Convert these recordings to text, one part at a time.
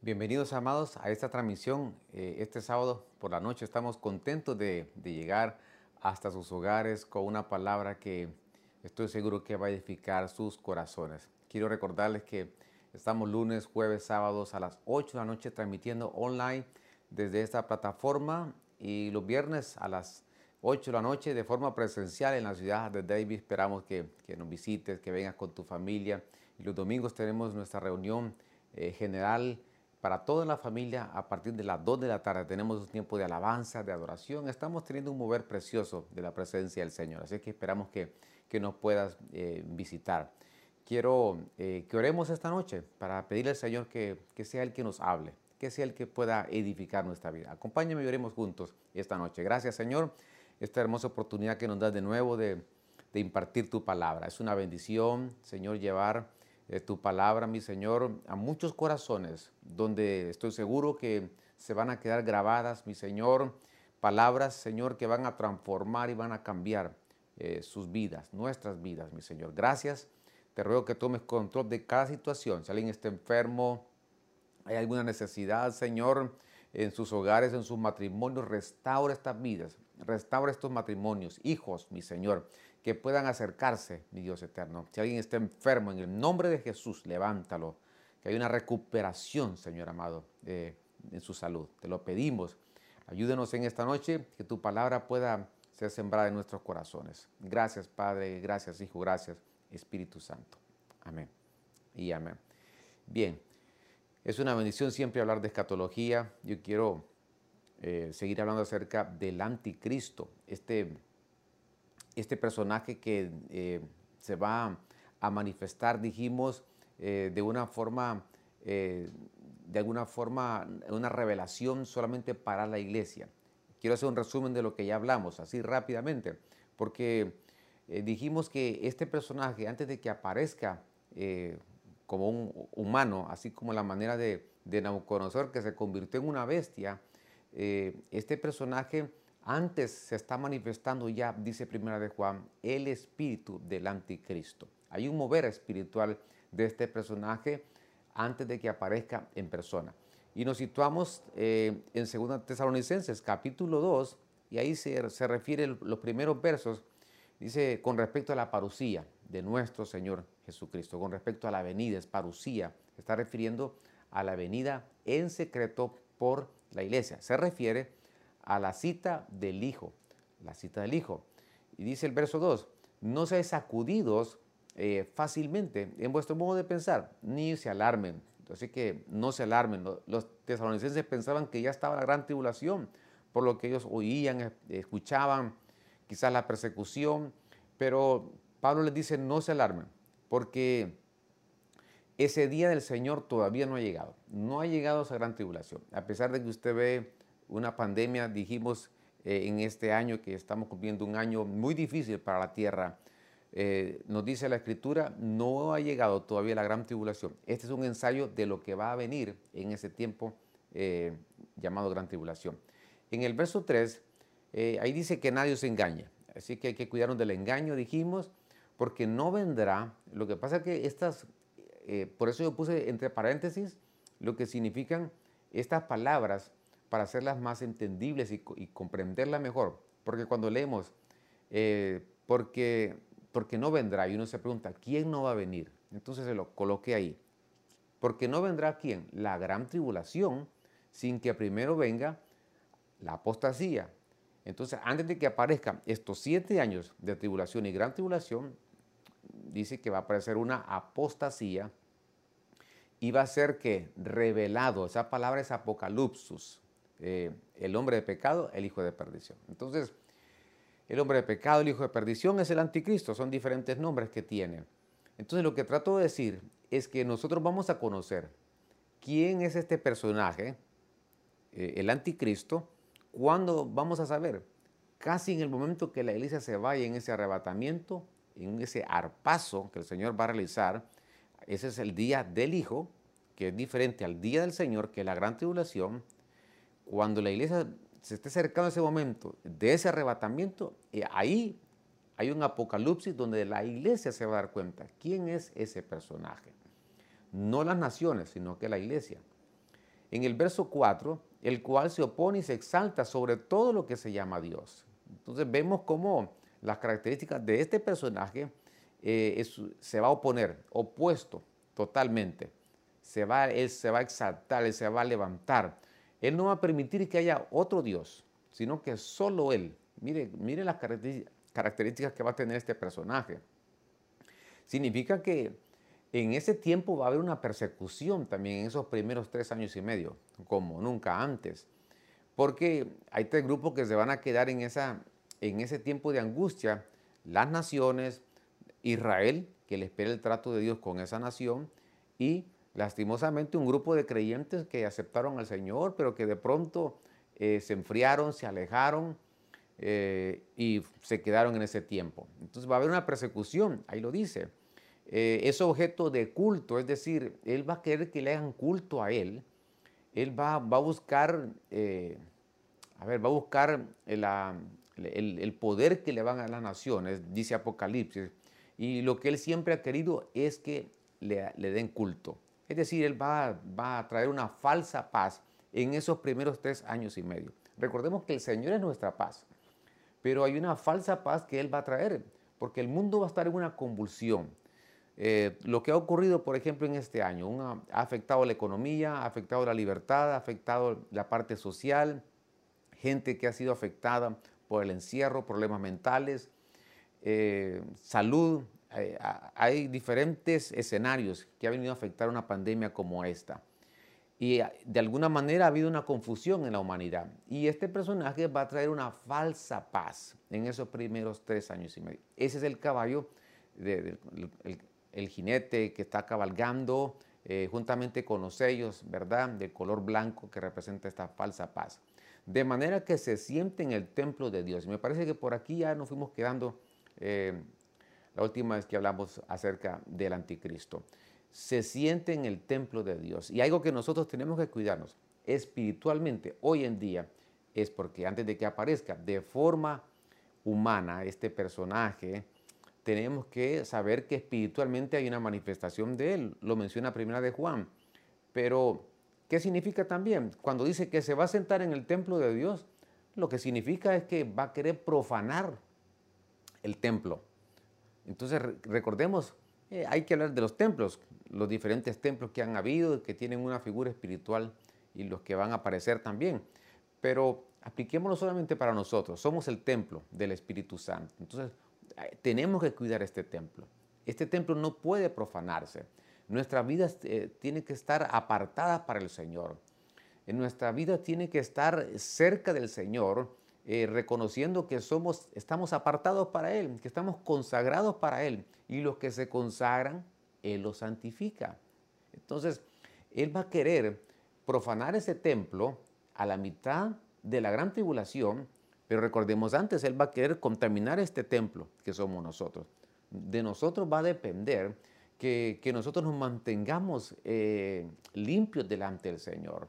Bienvenidos amados a esta transmisión. Eh, este sábado por la noche estamos contentos de, de, llegar hasta sus hogares con una palabra que estoy seguro que va a edificar sus corazones. Quiero recordarles que estamos lunes, jueves, sábados a las 8 de la noche transmitiendo online desde esta plataforma y los viernes a las 8 de la noche de forma presencial en la ciudad de David. Esperamos que, que nos visites, que vengas con tu familia. Y los domingos tenemos nuestra reunión eh, general para toda la familia a partir de las 2 de la tarde. Tenemos un tiempo de alabanza, de adoración. Estamos teniendo un mover precioso de la presencia del Señor. Así que esperamos que, que nos puedas eh, visitar. Quiero eh, que oremos esta noche para pedirle al Señor que, que sea el que nos hable, que sea el que pueda edificar nuestra vida. Acompáñame y oremos juntos esta noche. Gracias Señor, esta hermosa oportunidad que nos das de nuevo de, de impartir tu palabra. Es una bendición, Señor, llevar tu palabra, mi Señor, a muchos corazones, donde estoy seguro que se van a quedar grabadas, mi Señor, palabras, Señor, que van a transformar y van a cambiar eh, sus vidas, nuestras vidas, mi Señor. Gracias. Te ruego que tomes control de cada situación. Si alguien está enfermo, hay alguna necesidad, Señor, en sus hogares, en sus matrimonios, restaura estas vidas, restaura estos matrimonios, hijos, mi Señor, que puedan acercarse, mi Dios eterno. Si alguien está enfermo, en el nombre de Jesús, levántalo, que hay una recuperación, Señor amado, en su salud. Te lo pedimos. Ayúdenos en esta noche, que tu palabra pueda ser sembrada en nuestros corazones. Gracias, Padre, gracias, Hijo, gracias, Espíritu Santo. Amén. Y amén. Bien, es una bendición siempre hablar de escatología. Yo quiero eh, seguir hablando acerca del anticristo, este, este personaje que eh, se va a manifestar, dijimos, eh, de una forma, de alguna forma, una revelación solamente para la iglesia. Quiero hacer un resumen de lo que ya hablamos, así rápidamente, porque dijimos que este personaje, antes de que aparezca como un humano, así como la manera de, de Nabucodonosor que se convirtió en una bestia, eh, este personaje antes se está manifestando ya, dice Primera de Juan, el espíritu del anticristo. Hay un mover espiritual de este personaje antes de que aparezca en persona. Y nos situamos eh, en 2 Tesalonicenses capítulo 2, y ahí se, se refieren los primeros versos, dice con respecto a la parucía de nuestro Señor Jesucristo. Con respecto a la venida, es parucía, está refiriendo a la venida en secreto por la iglesia. Se refiere a la cita del Hijo, la cita del Hijo. Y dice el verso 2, no seáis sacudidos eh, fácilmente en vuestro modo de pensar, ni se alarmen. Así que no se alarmen. Los tesalonicenses pensaban que ya estaba la gran tribulación, por lo que ellos oían, escuchaban, quizás la persecución, pero Pablo les dice no se alarmen porque ese día del Señor todavía no ha llegado. No ha llegado esa gran tribulación. A pesar de que usted ve una pandemia, dijimos eh, en este año que estamos cumpliendo un año muy difícil para la tierra, eh, nos dice la Escritura, no ha llegado todavía la gran tribulación. Este es un ensayo de lo que va a venir en ese tiempo eh, llamado gran tribulación. En el verso 3, ahí dice que nadie se engaña. Así que hay que cuidarnos del engaño, dijimos porque no vendrá. Lo que pasa es que estas, eh, por eso yo puse entre paréntesis lo que significan estas palabras para hacerlas más entendibles y, comprenderlas mejor. Porque cuando leemos, eh, porque, no vendrá, y uno se pregunta, ¿quién no va a venir? Entonces se lo coloqué ahí. Porque no vendrá quién? La gran tribulación, sin que primero venga la apostasía. Entonces, antes de que aparezcan estos siete años de tribulación y gran tribulación, dice que va a aparecer una apostasía y va a ser que revelado, esa palabra es apocalipsis, eh, el hombre de pecado, el hijo de perdición. Entonces, el hombre de pecado, el hijo de perdición es el anticristo, son diferentes nombres que tiene. Entonces, lo que trato de decir es que nosotros vamos a conocer quién es este personaje, eh, el anticristo, cuando vamos a saber, casi en el momento que la iglesia se vaya en ese arrebatamiento en ese arpazo que el Señor va a realizar, ese es el día del Hijo, que es diferente al día del Señor, que es la gran tribulación. Cuando la iglesia se esté acercando a ese momento de ese arrebatamiento, eh, ahí hay un apocalipsis donde la iglesia se va a dar cuenta quién es ese personaje. No las naciones, sino que la iglesia. en el verso 4, el cual se opone y se exalta sobre todo lo que se llama Dios. Entonces vemos cómo las características de este personaje eh, se va a oponer, opuesto totalmente. Se va, él se va a exaltar, él se va a levantar. Él no va a permitir que haya otro Dios, sino que solo Él. Mire, mire las características que va a tener este personaje. Significa que en ese tiempo va a haber una persecución también en esos primeros tres años y medio, como nunca antes. Porque hay tres grupos que se van a quedar en, esa, en ese tiempo de angustia. Las naciones, Israel, que le espera el trato de Dios con esa nación, y lastimosamente un grupo de creyentes que aceptaron al Señor, pero que de pronto eh, se enfriaron, se alejaron eh, y se quedaron en ese tiempo. Entonces va a haber una persecución, ahí lo dice. Eh, es objeto de culto, es decir, él va a querer que le hagan culto a él. Él va, va a buscar, a ver, va a buscar el, poder que le van a las naciones, dice Apocalipsis. Y lo que él siempre ha querido es que le, le den culto. Es decir, él va, va a traer una falsa paz en esos primeros tres años y medio. Recordemos que el Señor es nuestra paz, pero hay una falsa paz que Él va a traer, porque el mundo va a estar en una convulsión. Eh, lo que ha ocurrido, por ejemplo, en este año, ha afectado la economía, ha afectado la libertad, ha afectado la parte social, gente que ha sido afectada por el encierro, problemas mentales, eh, salud. Eh, hay diferentes escenarios que ha venido a afectar una pandemia como esta. Y ah, de alguna manera ha habido una confusión en la humanidad. Y este personaje va a traer una falsa paz en esos primeros tres años y medio. Ese es el caballo, el, jinete que está cabalgando eh, juntamente con los sellos, ¿verdad? De color blanco que representa esta falsa paz. De manera que se siente en el templo de Dios. Me parece que por aquí ya nos fuimos quedando eh, la última vez que hablamos acerca del anticristo se siente en el templo de Dios. Y algo que nosotros tenemos que cuidarnos espiritualmente hoy en día es porque antes de que aparezca de forma humana este personaje, tenemos que saber que espiritualmente hay una manifestación de él. Lo menciona primera de Juan. Pero, ¿qué significa también? Cuando dice que se va a sentar en el templo de Dios, lo que significa es que va a querer profanar el templo. Entonces, recordemos, eh, hay que hablar de los templos los diferentes templos que han habido, que tienen una figura espiritual y los que van a aparecer también. Pero apliquémoslo solamente para nosotros. Somos el templo del Espíritu Santo. Entonces, eh, tenemos que cuidar este templo. Este templo no puede profanarse. Nuestra vida eh, tiene que estar apartada para el Señor. En nuestra vida tiene que estar cerca del Señor, eh, reconociendo que somos, estamos apartados para Él, que estamos consagrados para Él. Y los que se consagran él lo santifica. Entonces, Él va a querer profanar ese templo a la mitad de la gran tribulación, pero recordemos antes, Él va a querer contaminar este templo que somos nosotros. De nosotros va a depender que, nosotros nos mantengamos eh, limpios delante del Señor.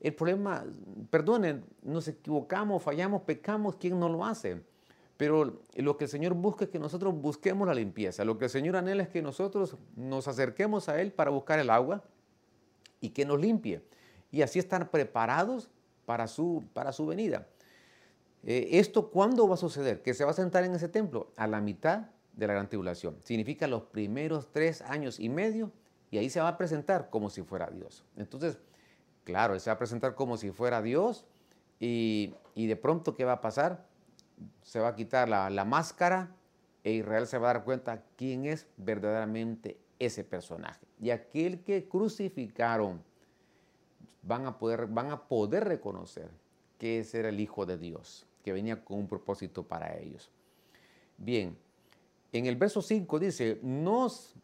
El problema, perdonen, nos equivocamos, fallamos, pecamos, ¿quién no lo hace? Pero lo que el Señor busca es que nosotros busquemos la limpieza. Lo que el Señor anhela es que nosotros nos acerquemos a Él para buscar el agua y que nos limpie. Y así estar preparados para su, para su venida. Eh, ¿Esto cuándo va a suceder? Que se va a sentar en ese templo a la mitad de la gran tribulación. Significa los primeros tres años y medio y ahí se va a presentar como si fuera Dios. Entonces, claro, Él se va a presentar como si fuera Dios y, y de pronto, ¿qué va a pasar? se va a quitar la, máscara e Israel se va a dar cuenta quién es verdaderamente ese personaje. Y aquel que crucificaron van a poder, van a poder reconocer que ese era el Hijo de Dios, que venía con un propósito para ellos. Bien, en el verso 5 dice, ¿nos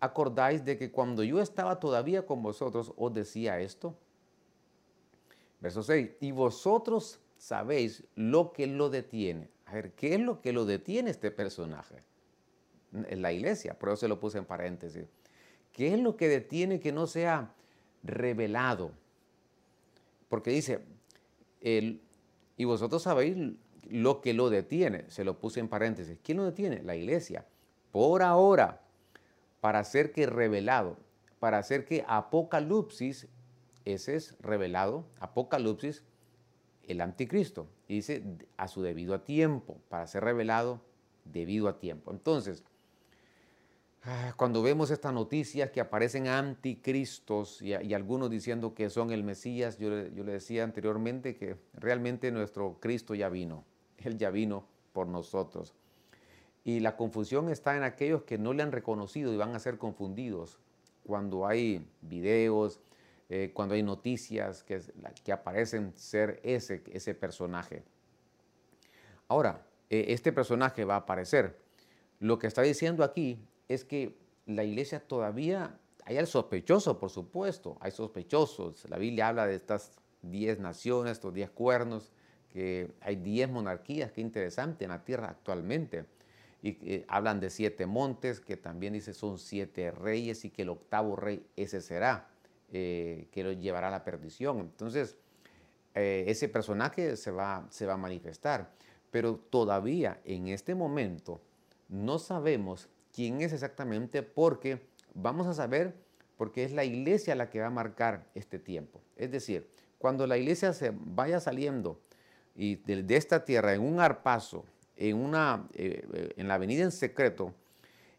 acordáis de que cuando yo estaba todavía con vosotros os decía esto? Verso 6, y vosotros sabéis lo que lo detiene. A ver, ¿qué es lo que lo detiene este personaje? En la iglesia, por eso se lo puse en paréntesis. ¿Qué es lo que detiene que no sea revelado? Porque dice, y vosotros sabéis lo que lo detiene, se lo puse en paréntesis. ¿Quién lo detiene? La iglesia. Por ahora, para hacer que revelado, para hacer que Apocalipsis ese es revelado, Apocalipsis, el anticristo. dice a su debido a tiempo, para ser revelado debido a tiempo. Entonces, ah, cuando vemos estas noticias que aparecen anticristos y, algunos diciendo que son el Mesías, yo, yo le decía anteriormente que realmente nuestro Cristo ya vino. Él ya vino por nosotros. Y la confusión está en aquellos que no le han reconocido y van a ser confundidos cuando hay videos, eh, cuando hay noticias que, aparecen ser ese, ese personaje. Ahora, eh, este personaje va a aparecer. Lo que está diciendo aquí es que la iglesia todavía, hay el sospechoso, por supuesto, hay sospechosos. La Biblia habla de estas diez naciones, estos diez cuernos, que hay diez monarquías, qué interesante en la tierra actualmente y eh, hablan de siete montes, que también dice son siete reyes y que el octavo rey ese será, eh, que lo llevará a la perdición. Entonces, eh, ese personaje se va, se va a manifestar, pero todavía en este momento no sabemos quién es exactamente porque vamos a saber porque es la iglesia la que va a marcar este tiempo. Es decir, cuando la iglesia se vaya saliendo y de, de esta tierra en un arpazo, en, una, eh, en la avenida en secreto,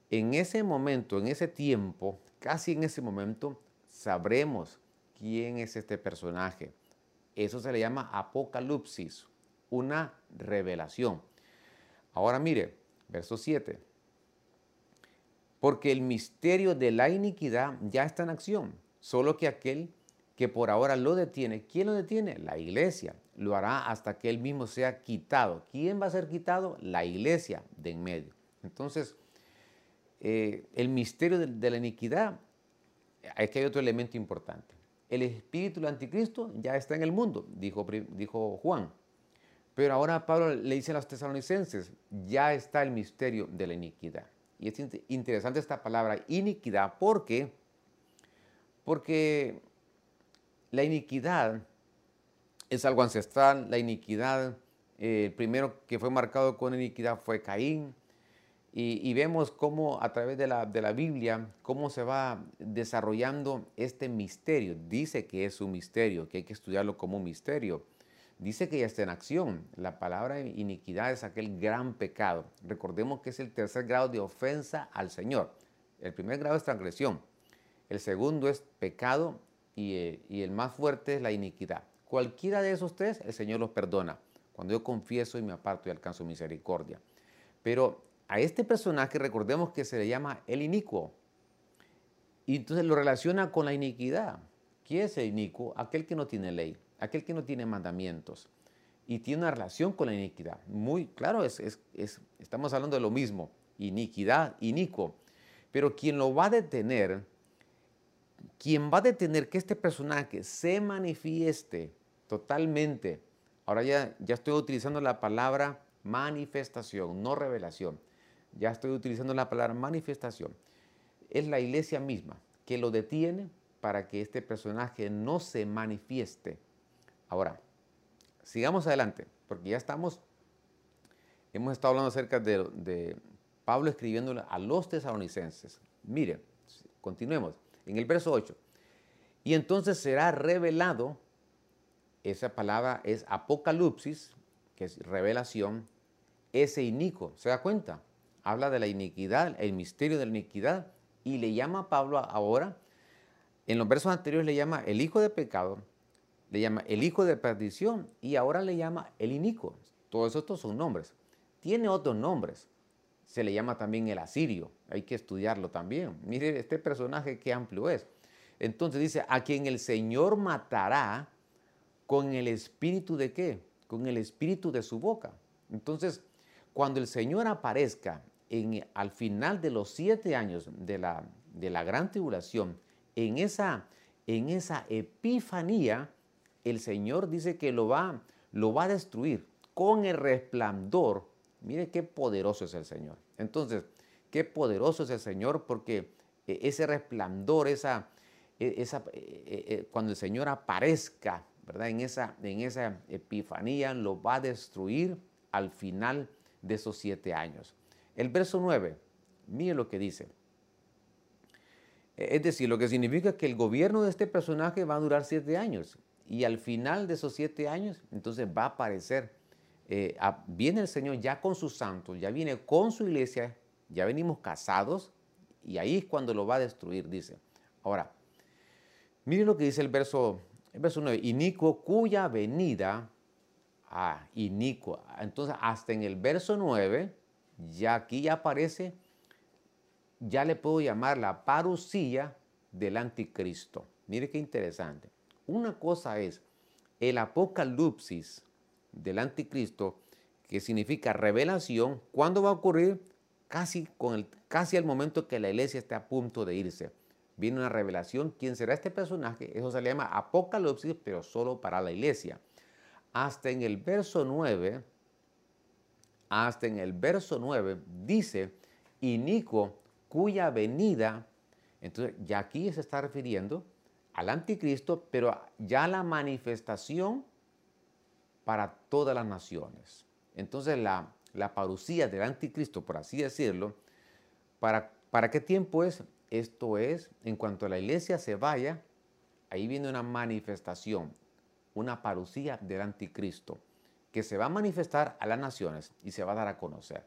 en ese momento, en ese tiempo, casi en ese momento, sabremos quién es este personaje. Eso se le llama apocalipsis, una revelación. Ahora mire, verso 7. Porque el misterio de la iniquidad ya está en acción, solo que aquel que por ahora lo detiene, ¿quién lo detiene? La iglesia lo hará hasta que él mismo sea quitado. ¿Quién va a ser quitado? La iglesia de en medio. Entonces, eh, el misterio de, la iniquidad, aquí hay otro elemento importante. El espíritu del anticristo ya está en el mundo, dijo, Juan. Pero ahora Pablo le dice a los tesalonicenses, ya está el misterio de la iniquidad. Y es interesante esta palabra iniquidad porque, porque la iniquidad es algo ancestral, la iniquidad, eh, el primero que fue marcado con iniquidad fue Caín, y, vemos cómo a través de la, de la, Biblia, cómo se va desarrollando este misterio. Dice que es un misterio, que hay que estudiarlo como un misterio. Dice que ya está en acción. La palabra iniquidad es aquel gran pecado. Recordemos que es el tercer grado de ofensa al Señor. El primer grado es transgresión. El segundo es pecado y, eh, y el más fuerte es la iniquidad. Cualquiera de esos tres, el Señor los perdona. Cuando yo confieso y me aparto y alcanzo misericordia. Pero a este personaje recordemos que se le llama el inicuo. Y entonces lo relaciona con la iniquidad. ¿Quién es el inicuo? Aquel que no tiene ley, aquel que no tiene mandamientos. Y tiene una relación con la iniquidad. Muy claro, es, estamos hablando de lo mismo. Iniquidad, inicuo. Pero quien lo va a detener quien va a detener que este personaje se manifieste totalmente, ahora ya, ya estoy utilizando la palabra manifestación, no revelación, ya estoy utilizando la palabra manifestación, es la iglesia misma que lo detiene para que este personaje no se manifieste. Ahora, sigamos adelante, porque ya estamos, hemos estado hablando acerca de, Pablo escribiéndole a los tesalonicenses. Mire, continuemos en el verso 8. Y entonces será revelado, esa palabra es apocalipsis, que es revelación, ese inico, ¿se da cuenta? Habla de la iniquidad, el misterio de la iniquidad, y le llama a Pablo ahora, en los versos anteriores le llama el hijo de pecado, le llama el hijo de perdición, y ahora le llama el inico. Todos estos son nombres. Tiene otros nombres, se le llama también el asirio. Hay que estudiarlo también. Mire este personaje qué amplio es. Entonces dice, a quien el Señor matará con el espíritu de qué? Con el espíritu de su boca. Entonces, cuando el Señor aparezca al final de los siete años de la, gran tribulación, en esa, epifanía, el Señor dice que lo va, a destruir con el resplandor Mire qué poderoso es el Señor. Entonces, qué poderoso es el Señor porque eh, ese resplandor, esa, e, esa eh, eh, cuando el Señor aparezca, ¿verdad? En esa epifanía lo va a destruir al final de esos siete años. El verso 9, mire lo que dice. Es decir, lo que significa que el gobierno de este personaje va a durar siete años. Y al final de esos siete años, entonces va a aparecer, eh, viene el Señor ya con sus santos, ya viene con su iglesia, ya venimos casados, y ahí es cuando lo va a destruir, dice. Ahora, miren lo que dice el verso, el verso 9, inicuo cuya venida, ah, inicuo. Entonces, hasta en el verso 9, ya aquí ya aparece, ya le puedo llamar la parucía del anticristo. Mire qué interesante. Una cosa es el apocalipsis del anticristo, que significa revelación, ¿cuándo va a ocurrir? Casi, con el, casi al momento que la iglesia esté a punto de irse. Viene una revelación, ¿quién será este personaje? Eso se le llama apocalipsis, pero solo para la iglesia. Hasta en el verso 9, hasta en el verso 9 dice, inico cuya venida, entonces ya aquí se está refiriendo al anticristo, pero ya la manifestación para todas las naciones. Entonces la, la parucía del anticristo, por así decirlo, ¿para, ¿para qué tiempo es? Esto es, en cuanto la iglesia se vaya, ahí viene una manifestación, una parucía del anticristo, que se va a manifestar a las naciones y se va a dar a conocer.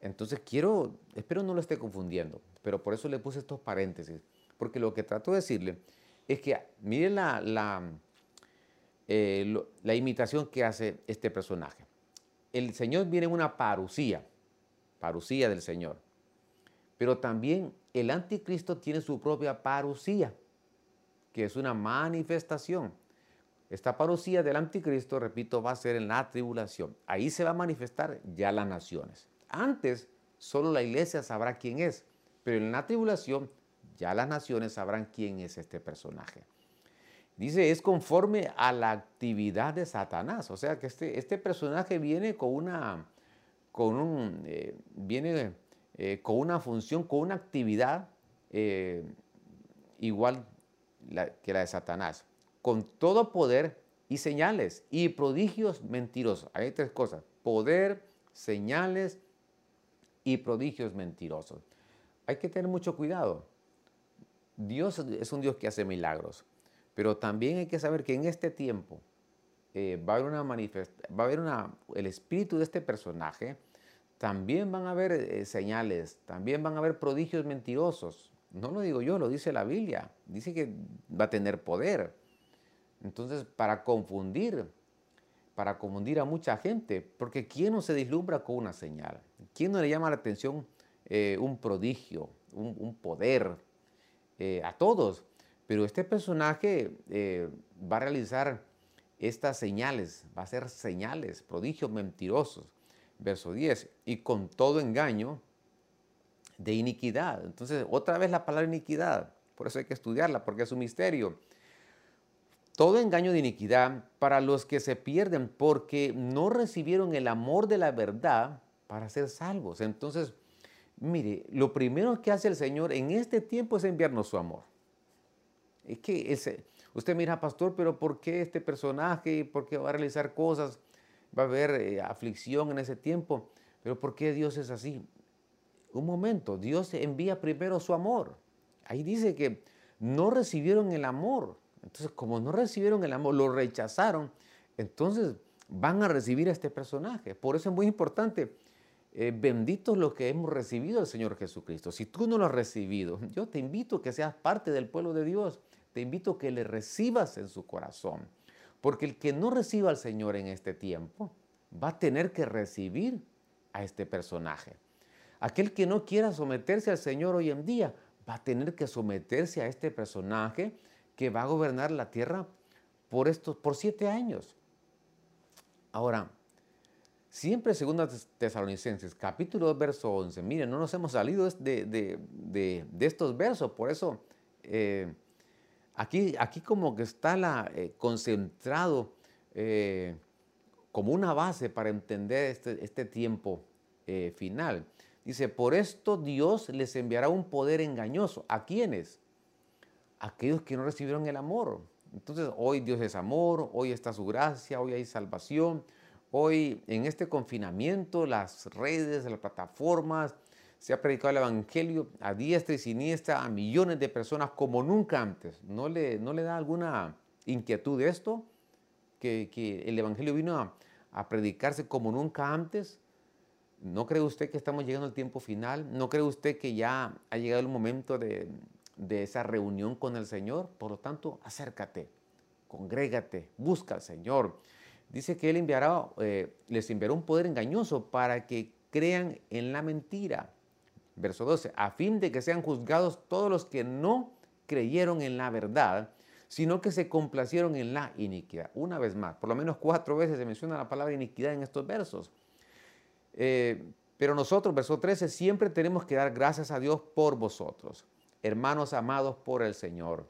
Entonces quiero, espero no lo esté confundiendo, pero por eso le puse estos paréntesis, porque lo que trato de decirle es que miren la, la, eh, la imitación que hace este personaje. El Señor viene en una parucía, parucía del Señor, pero también el anticristo tiene su propia parucía, que es una manifestación. Esta parucía del anticristo, repito, va a ser en la tribulación. Ahí se va a manifestar ya las naciones. Antes, solo la iglesia sabrá quién es, pero en la tribulación ya las naciones sabrán quién es este personaje. Dice, es conforme a la actividad de Satanás. O sea que este, este personaje viene con una, con un, eh, viene, eh, con una función, con una actividad eh, igual que la de Satanás. Con todo poder y señales y prodigios mentirosos. Hay tres cosas. Poder, señales y prodigios mentirosos. Hay que tener mucho cuidado. Dios es un Dios que hace milagros, pero también hay que saber que en este tiempo eh, va a haber una va a haber una, el espíritu de este personaje, también van a haber eh, señales, también van a haber prodigios mentirosos. No lo digo yo, lo dice la Biblia. Dice que va a tener poder. Entonces, para confundir, para confundir a mucha gente, porque ¿quién no se deslumbra con una señal? ¿Quién no le llama la atención eh, un prodigio, un poder? Eh, a todos. Pero este personaje eh, va a realizar estas señales, va a hacer señales, prodigios mentirosos. Verso 10, y con todo engaño de iniquidad. Entonces, otra vez la palabra iniquidad, por eso hay que estudiarla, porque es un misterio. Todo engaño de iniquidad para los que se pierden porque no recibieron el amor de la verdad para ser salvos. Entonces, Mire, lo primero que hace el Señor en este tiempo es enviarnos su amor. Es que usted mira, pastor, pero ¿por qué este personaje? ¿Por qué va a realizar cosas? Va a haber eh, aflicción en ese tiempo. Pero ¿por qué Dios es así? Un momento, Dios envía primero su amor. Ahí dice que no recibieron el amor. Entonces, como no recibieron el amor, lo rechazaron, entonces van a recibir a este personaje. Por eso es muy importante eh, benditos los que hemos recibido al Señor Jesucristo. Si tú no lo has recibido, yo te invito a que seas parte del pueblo de Dios. Te invito a que le recibas en su corazón. Porque el que no reciba al Señor en este tiempo va a tener que recibir a este personaje. Aquel que no quiera someterse al Señor hoy en día va a tener que someterse a este personaje que va a gobernar la tierra por estos por siete años. Ahora, Siempre segunda Tesalonicenses, capítulo 2, verso 11. Miren, no nos hemos salido de, estos versos, por eso eh, aquí, aquí como que está la, eh, concentrado eh, como una base para entender este, este tiempo final. Dice, por esto Dios les enviará un poder engañoso. ¿A quiénes? Aquellos que no recibieron el amor. Entonces, hoy Dios es amor, hoy está su gracia, hoy hay salvación Hoy en este confinamiento las redes, las plataformas se ha predicado el Evangelio a diestra y siniestra a millones de personas como nunca antes. ¿No le, no le da alguna inquietud esto? Que, que el Evangelio vino a, a predicarse como nunca antes. ¿No cree usted que estamos llegando al tiempo final? ¿No cree usted que ya ha llegado el momento de, de esa reunión con el Señor? Por lo tanto, acércate, congrégate, busca al Señor. Dice que Él enviará, eh, les enviará un poder engañoso para que crean en la mentira. Verso 12, a fin de que sean juzgados todos los que no creyeron en la verdad, sino que se complacieron en la iniquidad. Una vez más, por lo menos cuatro veces se menciona la palabra iniquidad en estos versos. Eh, pero nosotros, verso 13, siempre tenemos que dar gracias a Dios por vosotros, hermanos amados por el Señor,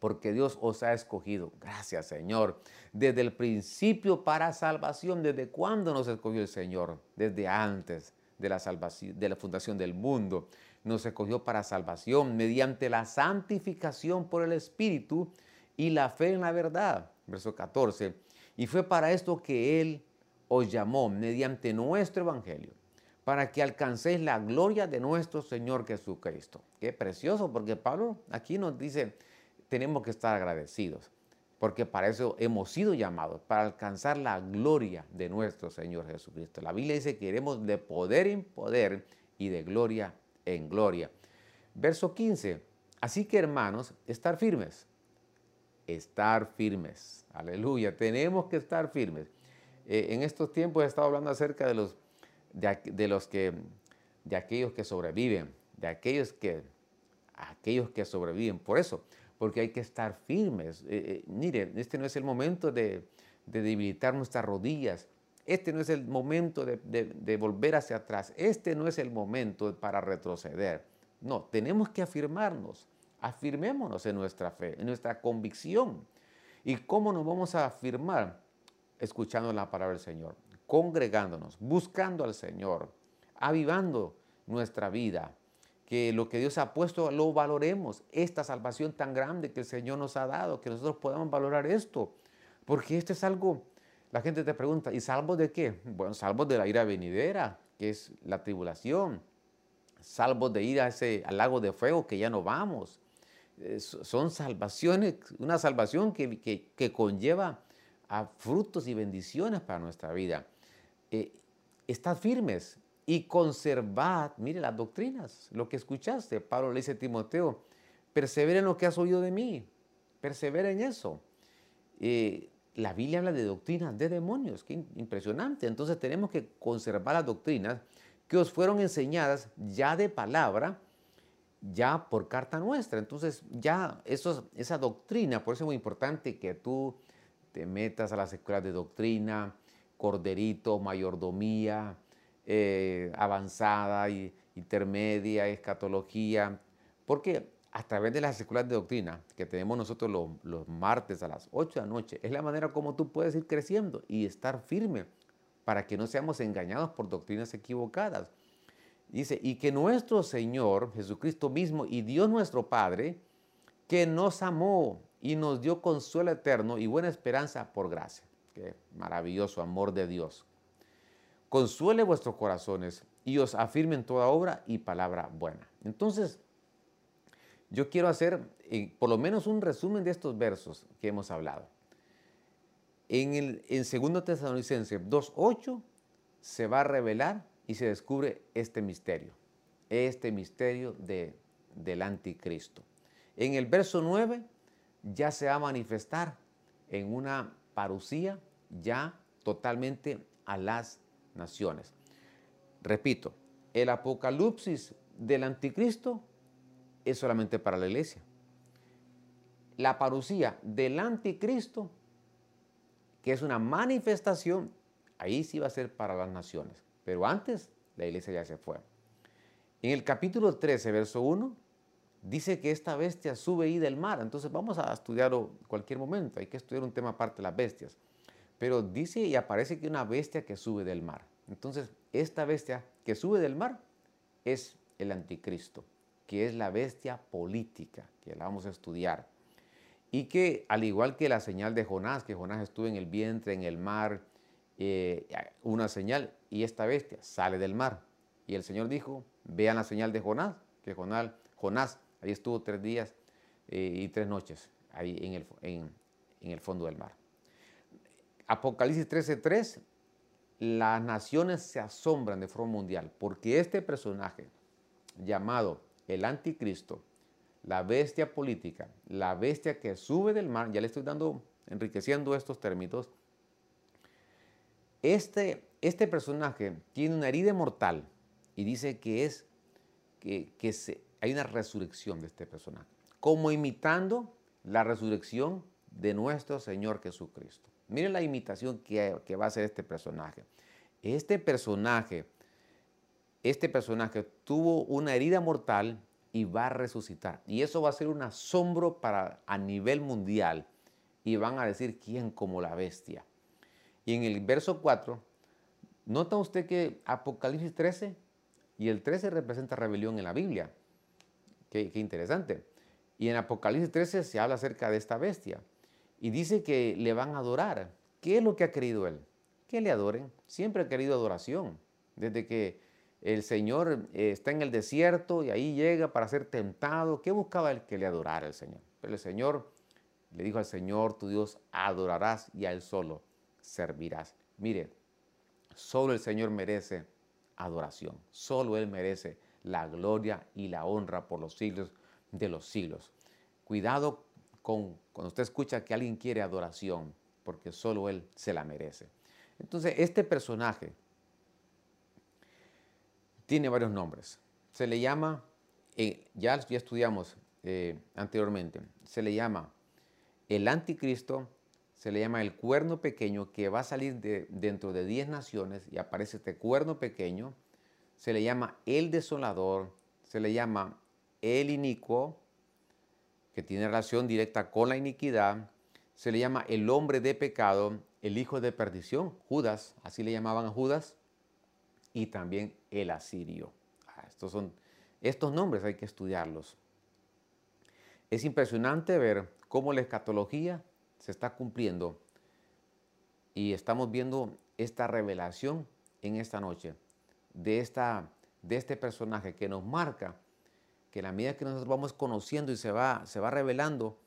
porque Dios os ha escogido. Gracias, Señor. Desde el principio para salvación, ¿desde cuándo nos escogió el Señor? Desde antes de la salvación, de la fundación del mundo. Nos escogió para salvación mediante la santificación por el Espíritu y la fe en la verdad. Verso 14. Y fue para esto que Él os llamó mediante nuestro Evangelio, para que alcancéis la gloria de nuestro Señor Jesucristo. Qué precioso, porque Pablo aquí nos dice, tenemos que estar agradecidos, porque para eso hemos sido llamados, para alcanzar la gloria de nuestro Señor Jesucristo. La Biblia dice que queremos de poder en poder y de gloria en gloria. Verso 15. Así que hermanos, estar firmes. Estar firmes. Aleluya. Tenemos que estar firmes. Eh, en estos tiempos he estado hablando acerca de los, de, los que, de aquellos que sobreviven, de aquellos que, aquellos que sobreviven. Por eso, porque hay que estar firmes. Eh, eh, mire, este no es el momento de, debilitar nuestras rodillas. Este no es el momento de, de, volver hacia atrás. Este no es el momento para retroceder. No, tenemos que afirmarnos. Afirmémonos en nuestra fe, en nuestra convicción. ¿Y cómo nos vamos a afirmar? escuchando la palabra del Señor, congregándonos, buscando al Señor, avivando nuestra vida, que lo que Dios ha puesto lo valoremos, esta salvación tan grande que el Señor nos ha dado, que nosotros podamos valorar esto, porque esto es algo, la gente te pregunta, ¿y salvos de qué? Bueno, salvos de la ira venidera, que es la tribulación, salvos de ir a ese, al lago de fuego que ya no vamos. son salvaciones, una salvación que, que, conlleva frutos y bendiciones para nuestra vida. Eh, estad firmes y conservad, mire las doctrinas, lo que escuchaste. Pablo le dice a Timoteo, persevera en lo que has oído de mí, persevera en eso. Eh, la Biblia habla de doctrinas de demonios, qué impresionante. Entonces tenemos que conservar las doctrinas que os fueron enseñadas ya de palabra, ya por carta nuestra. Entonces ya esa doctrina, por eso es muy importante que tú te metas a las escuelas de doctrina, corderito, mayordomía, eh, avanzada, y, intermedia, escatología, porque a través de las escuelas de doctrina que tenemos nosotros los, los, martes a las 8 de la noche, es la manera como tú puedes ir creciendo y estar firme para que no seamos engañados por doctrinas equivocadas. Dice, y que nuestro Señor Jesucristo mismo y Dios nuestro Padre, que nos amó y nos dio consuelo eterno y buena esperanza por gracia. Maravilloso amor de Dios. Consuele vuestros corazones y os afirme en toda obra y palabra buena. Entonces, yo quiero hacer eh, por lo menos un resumen de estos versos que hemos hablado. En, el, en 2 Tesalonicenses 2.8 se va a revelar y se descubre este misterio, este misterio de, del anticristo. En el verso 9 ya se va a manifestar en una parucía ya totalmente a las naciones. Repito, el apocalipsis del anticristo es solamente para la iglesia. La parucía del anticristo, que es una manifestación, ahí sí va a ser para las naciones. Pero antes la iglesia ya se fue. En el capítulo 13, verso 1, dice que esta bestia sube ahí del mar. Entonces vamos a estudiarlo cualquier momento. Hay que estudiar un tema aparte de las bestias. Pero dice y aparece que una bestia que sube del mar. Entonces, esta bestia que sube del mar es el anticristo, que es la bestia política, que la vamos a estudiar. Y que al igual que la señal de Jonás, que Jonás estuvo en el vientre, en el mar, eh, una señal, y esta bestia sale del mar. Y el Señor dijo, vean la señal de Jonás, que Jonás, Jonás ahí estuvo tres días eh, y tres noches, ahí en el, en, en el fondo del mar. Apocalipsis 13:3, las naciones se asombran de forma mundial porque este personaje llamado el anticristo, la bestia política, la bestia que sube del mar, ya le estoy dando, enriqueciendo estos términos, este, este personaje tiene una herida mortal y dice que es que, hay una resurrección de este personaje, como imitando la resurrección de nuestro Señor Jesucristo. Miren la imitación que, va a hacer este personaje. Este personaje, este personaje tuvo una herida mortal y va a resucitar. Y eso va a ser un asombro para a nivel mundial. Y van a decir quién como la bestia. Y en el verso 4, nota usted que Apocalipsis 13 y el 13 representa rebelión en la Biblia. Qué, qué interesante. Y en Apocalipsis 13 se habla acerca de esta bestia. Y dice que le van a adorar. ¿Qué es lo que ha querido él? Que le adoren. Siempre ha querido adoración. Desde que el Señor eh, está en el desierto y ahí llega para ser tentado. ¿Qué buscaba él? Que le adorara el Señor. Pero el Señor le dijo al Señor, tu Dios, adorarás y a Él solo servirás. Mire, solo el Señor merece adoración. Solo Él merece la gloria y la honra por los siglos de los siglos. Cuidado cuando usted escucha que alguien quiere adoración, porque solo Él se la merece. Entonces, este personaje tiene varios nombres. Se le llama, eh, ya, ya estudiamos eh, anteriormente, se le llama el anticristo, se le llama el cuerno pequeño que va a salir de, dentro de 10 naciones y aparece este cuerno pequeño, se le llama el desolador, se le llama el inicuo, que tiene relación directa con la iniquidad, se le llama el hombre de pecado, el hijo de perdición, Judas, así le llamaban a Judas, y también el asirio. Ah, estos, son, estos nombres hay que estudiarlos. Es impresionante ver cómo la escatología se está cumpliendo y estamos viendo esta revelación en esta noche de, esta, de este personaje que nos marca que la medida que nosotros vamos conociendo y se va, se va revelando,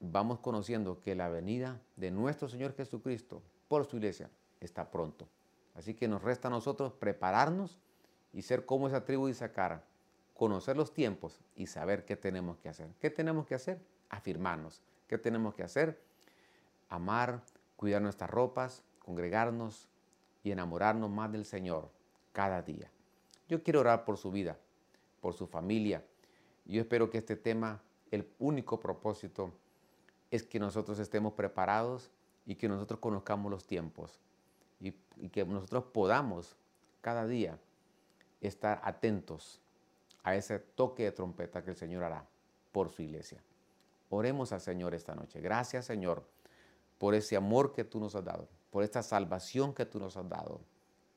vamos conociendo que la venida de nuestro Señor Jesucristo por su iglesia está pronto. Así que nos resta a nosotros prepararnos y ser como esa tribu de Isaacar, conocer los tiempos y saber qué tenemos que hacer. ¿Qué tenemos que hacer? Afirmarnos. ¿Qué tenemos que hacer? Amar, cuidar nuestras ropas, congregarnos y enamorarnos más del Señor cada día. Yo quiero orar por su vida, por su familia. Yo espero que este tema, el único propósito, es que nosotros estemos preparados y que nosotros conozcamos los tiempos y, que nosotros podamos cada día estar atentos a ese toque de trompeta que el Señor hará por su iglesia. Oremos al Señor esta noche. Gracias Señor por ese amor que tú nos has dado, por esta salvación que tú nos has dado.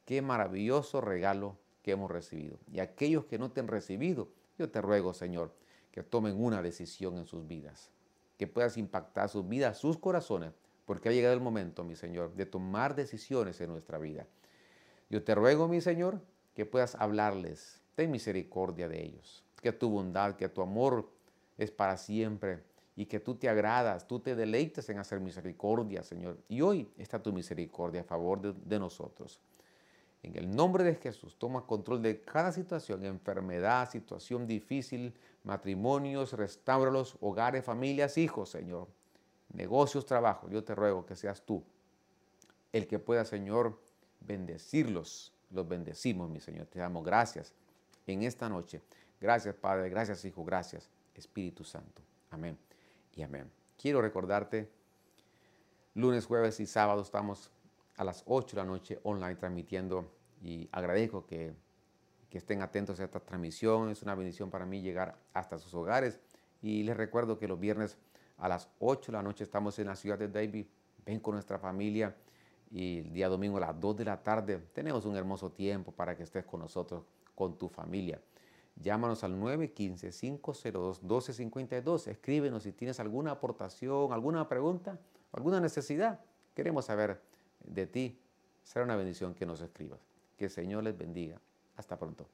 Qué maravilloso regalo que hemos recibido. Y aquellos que no te han recibido, yo te ruego Señor que tomen una decisión en sus vidas, que puedas impactar sus vidas, sus corazones porque ha llegado el momento, mi Señor, de tomar decisiones en nuestra vida. Yo te ruego, mi Señor, que puedas hablarles, ten misericordia de ellos, que tu bondad, que tu amor es para siempre y que tú te agradas, tú te deleites en hacer misericordia, Señor. Y hoy está tu misericordia a favor de, de nosotros. En el nombre de Jesús, toma control de cada situación, enfermedad, situación difícil, matrimonios, restauralos, hogares, familias, hijos, Señor negocios, trabajo, yo te ruego que seas tú el que pueda, Señor, bendecirlos. Los bendecimos, mi Señor. Te damos gracias en esta noche. Gracias, Padre. Gracias, Hijo. Gracias, Espíritu Santo. Amén y amén. Quiero recordarte, lunes, jueves y sábado estamos a las 8 de la noche online transmitiendo y agradezco que, que estén atentos a esta transmisión. Es una bendición para mí llegar hasta sus hogares y les recuerdo que los viernes a las 8 de la noche estamos en la ciudad de David. Ven con nuestra familia y el día domingo a las 2 de la tarde tenemos un hermoso tiempo para que estés con nosotros, con tu familia. Llámanos al 915-502-1252. Escríbenos si tienes alguna aportación, alguna pregunta, alguna necesidad. Queremos saber de ti. Será una bendición que nos escribas. Que el Señor les bendiga Hasta pronto.